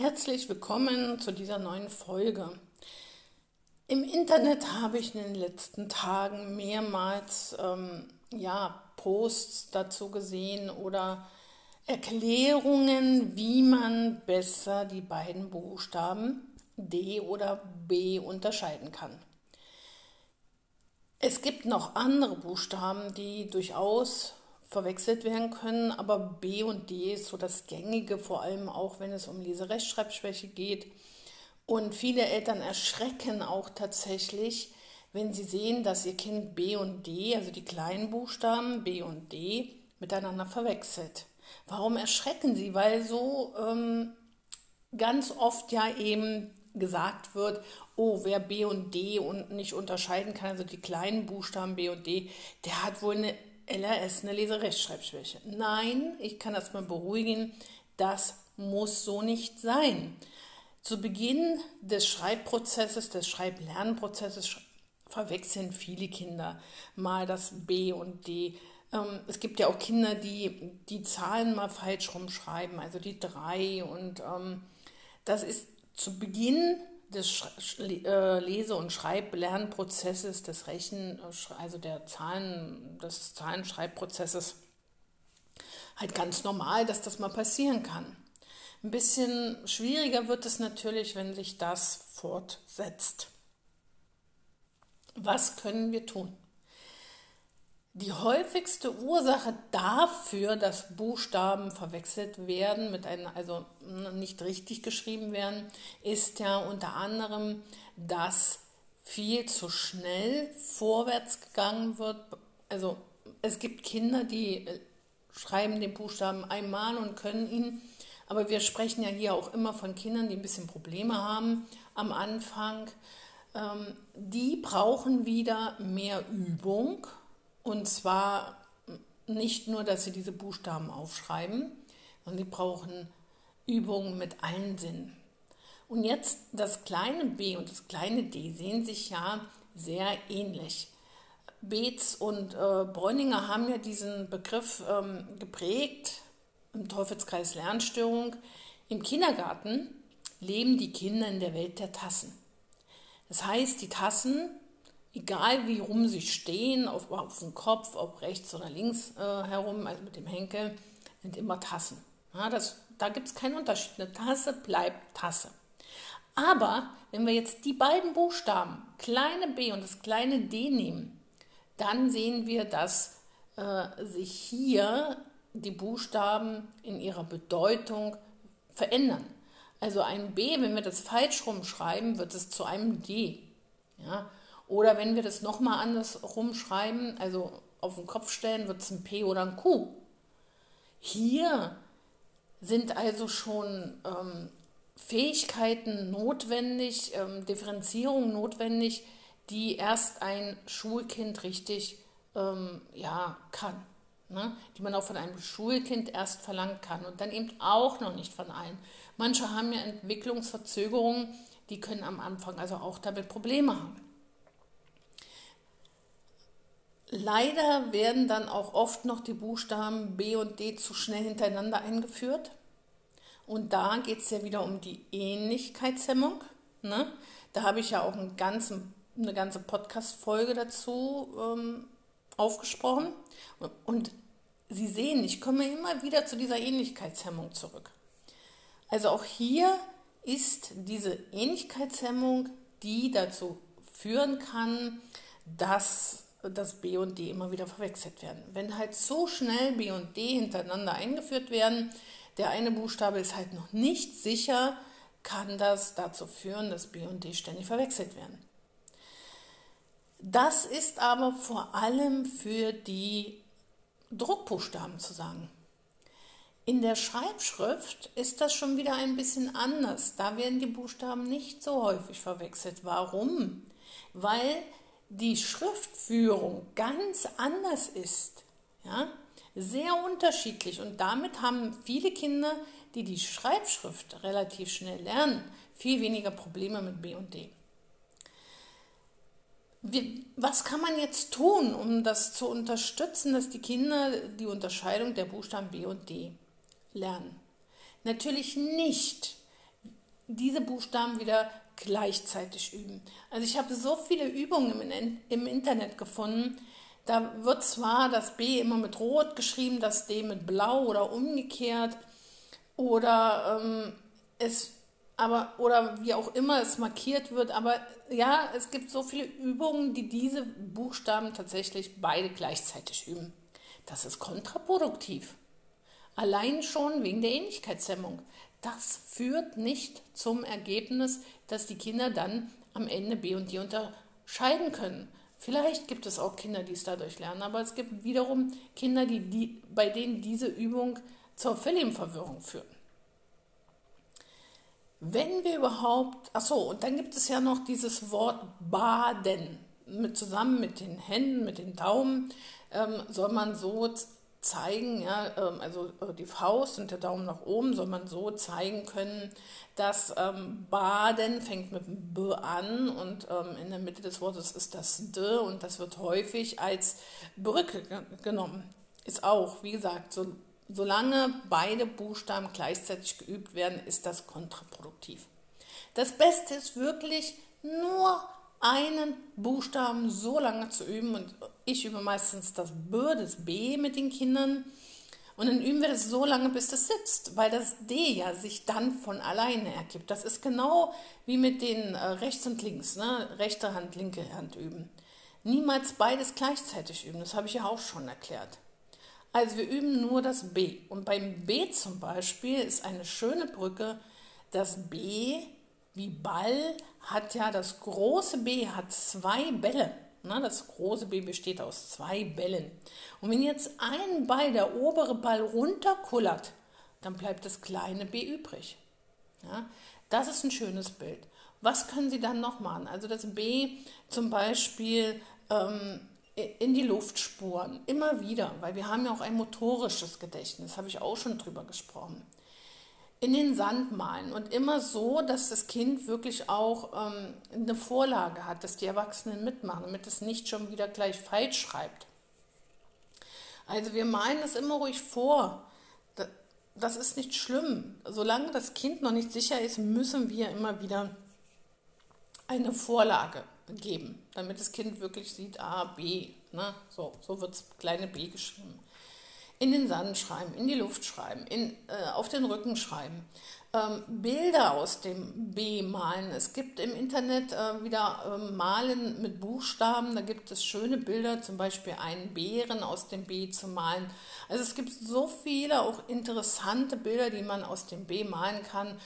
Herzlich willkommen zu dieser neuen Folge. Im Internet habe ich in den letzten Tagen mehrmals ähm, ja, Posts dazu gesehen oder Erklärungen, wie man besser die beiden Buchstaben D oder B unterscheiden kann. Es gibt noch andere Buchstaben, die durchaus verwechselt werden können, aber B und D ist so das gängige, vor allem auch wenn es um Leserechtschreibschwäche geht. Und viele Eltern erschrecken auch tatsächlich, wenn sie sehen, dass ihr Kind B und D, also die kleinen Buchstaben B und D, miteinander verwechselt. Warum erschrecken sie? Weil so ähm, ganz oft ja eben gesagt wird, oh, wer B und D und nicht unterscheiden kann, also die kleinen Buchstaben B und D, der hat wohl eine LRS, eine Leserechtschreibschwäche. Nein, ich kann das mal beruhigen, das muss so nicht sein. Zu Beginn des Schreibprozesses, des Schreiblernprozesses verwechseln viele Kinder mal das B und D. Ähm, es gibt ja auch Kinder, die die Zahlen mal falsch rumschreiben, also die drei. Und ähm, das ist zu Beginn des äh, Lese- und Schreiblernprozesses, des Rechen, also der Zahlen, des Zahlenschreibprozesses, halt ganz normal, dass das mal passieren kann. Ein bisschen schwieriger wird es natürlich, wenn sich das fortsetzt. Was können wir tun? Die häufigste Ursache dafür, dass Buchstaben verwechselt werden, mit einem, also nicht richtig geschrieben werden, ist ja unter anderem, dass viel zu schnell vorwärts gegangen wird. Also es gibt Kinder, die äh, schreiben den Buchstaben einmal und können ihn, aber wir sprechen ja hier auch immer von Kindern, die ein bisschen Probleme haben am Anfang. Ähm, die brauchen wieder mehr Übung und zwar nicht nur, dass sie diese Buchstaben aufschreiben, sondern sie brauchen Übungen mit allen Sinnen. Und jetzt das kleine b und das kleine d sehen sich ja sehr ähnlich. Beetz und äh, Bräuninger haben ja diesen Begriff ähm, geprägt im Teufelskreis Lernstörung. Im Kindergarten leben die Kinder in der Welt der Tassen. Das heißt, die Tassen egal wie rum sie stehen, auf, auf dem Kopf, ob rechts oder links äh, herum, also mit dem Henkel, sind immer Tassen. Ja, das, da gibt es keinen Unterschied. Eine Tasse bleibt Tasse. Aber wenn wir jetzt die beiden Buchstaben, kleine b und das kleine d nehmen, dann sehen wir, dass äh, sich hier die Buchstaben in ihrer Bedeutung verändern. Also ein B, wenn wir das falsch rumschreiben, wird es zu einem D. Ja? Oder wenn wir das nochmal anders rumschreiben, also auf den Kopf stellen, wird es ein P oder ein Q. Hier sind also schon ähm, Fähigkeiten notwendig, ähm, Differenzierung notwendig, die erst ein Schulkind richtig ähm, ja, kann. Ne? Die man auch von einem Schulkind erst verlangen kann und dann eben auch noch nicht von allen. Manche haben ja Entwicklungsverzögerungen, die können am Anfang also auch damit Probleme haben. Leider werden dann auch oft noch die Buchstaben B und D zu schnell hintereinander eingeführt. Und da geht es ja wieder um die Ähnlichkeitshemmung. Ne? Da habe ich ja auch einen ganzen, eine ganze Podcast-Folge dazu ähm, aufgesprochen. Und Sie sehen, ich komme immer wieder zu dieser Ähnlichkeitshemmung zurück. Also auch hier ist diese Ähnlichkeitshemmung, die dazu führen kann, dass dass B und D immer wieder verwechselt werden. Wenn halt so schnell B und D hintereinander eingeführt werden, der eine Buchstabe ist halt noch nicht sicher, kann das dazu führen, dass B und D ständig verwechselt werden. Das ist aber vor allem für die Druckbuchstaben zu sagen. In der Schreibschrift ist das schon wieder ein bisschen anders. Da werden die Buchstaben nicht so häufig verwechselt. Warum? Weil die Schriftführung ganz anders ist, ja, sehr unterschiedlich und damit haben viele Kinder, die die Schreibschrift relativ schnell lernen, viel weniger Probleme mit B und D. Wie, was kann man jetzt tun, um das zu unterstützen, dass die Kinder die Unterscheidung der Buchstaben B und D lernen? Natürlich nicht diese Buchstaben wieder gleichzeitig üben. Also ich habe so viele Übungen im, im Internet gefunden. Da wird zwar das B immer mit Rot geschrieben, das D mit Blau oder umgekehrt oder ähm, es aber oder wie auch immer es markiert wird, aber ja, es gibt so viele Übungen, die diese Buchstaben tatsächlich beide gleichzeitig üben. Das ist kontraproduktiv. Allein schon wegen der Ähnlichkeitshemmung. Das führt nicht zum Ergebnis, dass die Kinder dann am Ende B und D unterscheiden können. Vielleicht gibt es auch Kinder, die es dadurch lernen, aber es gibt wiederum Kinder, die, die, bei denen diese Übung zur Verwirrung führt. Wenn wir überhaupt, achso, und dann gibt es ja noch dieses Wort baden. Mit, zusammen mit den Händen, mit den Daumen ähm, soll man so zeigen, ja, ähm, also äh, die Faust und der Daumen nach oben soll man so zeigen können, dass ähm, Baden fängt mit B an und ähm, in der Mitte des Wortes ist das D und das wird häufig als Brücke genommen. Ist auch, wie gesagt, so Solange beide Buchstaben gleichzeitig geübt werden, ist das kontraproduktiv. Das Beste ist wirklich nur einen Buchstaben so lange zu üben und ich übe meistens das B, das B mit den Kindern und dann üben wir das so lange, bis das sitzt, weil das D ja sich dann von alleine ergibt. Das ist genau wie mit den äh, rechts und links, ne? rechte Hand, linke Hand üben. Niemals beides gleichzeitig üben, das habe ich ja auch schon erklärt. Also wir üben nur das B. Und beim B zum Beispiel ist eine schöne Brücke, das B wie Ball hat ja, das große B hat zwei Bälle. Na, das große B besteht aus zwei Bällen. Und wenn jetzt ein Ball, der obere Ball runterkullert, dann bleibt das kleine B übrig. Ja, das ist ein schönes Bild. Was können Sie dann noch machen? Also das B zum Beispiel ähm, in die Luft spuren, immer wieder, weil wir haben ja auch ein motorisches Gedächtnis, habe ich auch schon drüber gesprochen. In den Sand malen und immer so, dass das Kind wirklich auch ähm, eine Vorlage hat, dass die Erwachsenen mitmachen, damit es nicht schon wieder gleich falsch schreibt. Also wir malen das immer ruhig vor. Das ist nicht schlimm. Solange das Kind noch nicht sicher ist, müssen wir immer wieder eine Vorlage geben, damit das Kind wirklich sieht, A, B. Ne? So, so wird es kleine B geschrieben. In den Sand schreiben, in die Luft schreiben, in, äh, auf den Rücken schreiben. Ähm, Bilder aus dem B malen. Es gibt im Internet äh, wieder äh, Malen mit Buchstaben. Da gibt es schöne Bilder, zum Beispiel einen Bären aus dem B zu malen. Also es gibt so viele auch interessante Bilder, die man aus dem B malen kann.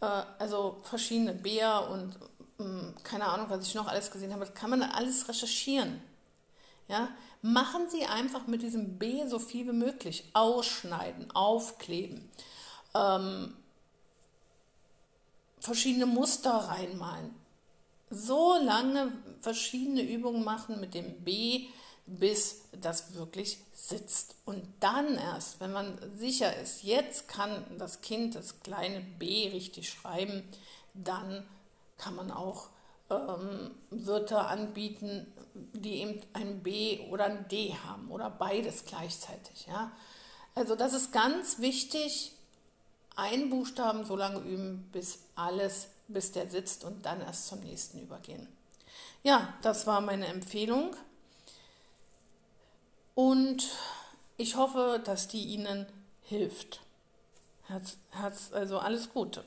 Äh, also verschiedene Bär und hm, keine Ahnung, was ich noch alles gesehen habe, das kann man alles recherchieren. Ja? Machen Sie einfach mit diesem B so viel wie möglich. Ausschneiden, aufkleben, ähm, verschiedene Muster reinmalen. So lange verschiedene Übungen machen mit dem B, bis das wirklich sitzt. Und dann erst, wenn man sicher ist, jetzt kann das Kind das kleine B richtig schreiben, dann kann man auch ähm, Wörter anbieten, die eben ein B oder ein D haben oder beides gleichzeitig. Ja? Also das ist ganz wichtig, einen Buchstaben so lange üben, bis alles, bis der sitzt und dann erst zum nächsten übergehen. Ja, das war meine Empfehlung und ich hoffe, dass die Ihnen hilft. Herz, Herz, also alles Gute.